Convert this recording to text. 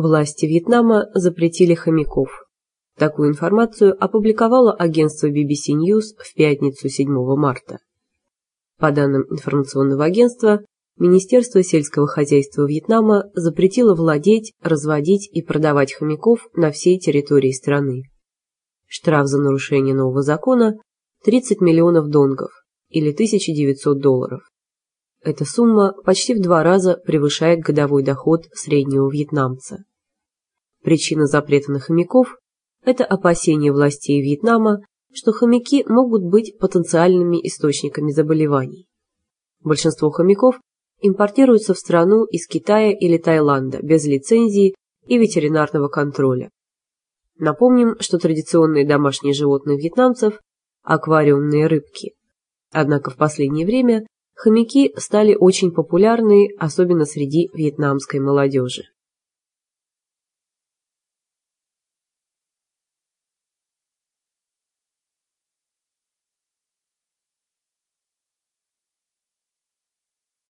Власти Вьетнама запретили хомяков. Такую информацию опубликовало агентство BBC News в пятницу 7 марта. По данным информационного агентства, Министерство сельского хозяйства Вьетнама запретило владеть, разводить и продавать хомяков на всей территории страны. Штраф за нарушение нового закона – 30 миллионов донгов или 1900 долларов. Эта сумма почти в два раза превышает годовой доход среднего вьетнамца. Причина запрета на хомяков – это опасение властей Вьетнама, что хомяки могут быть потенциальными источниками заболеваний. Большинство хомяков импортируются в страну из Китая или Таиланда без лицензии и ветеринарного контроля. Напомним, что традиционные домашние животные вьетнамцев – аквариумные рыбки. Однако в последнее время хомяки стали очень популярны, особенно среди вьетнамской молодежи.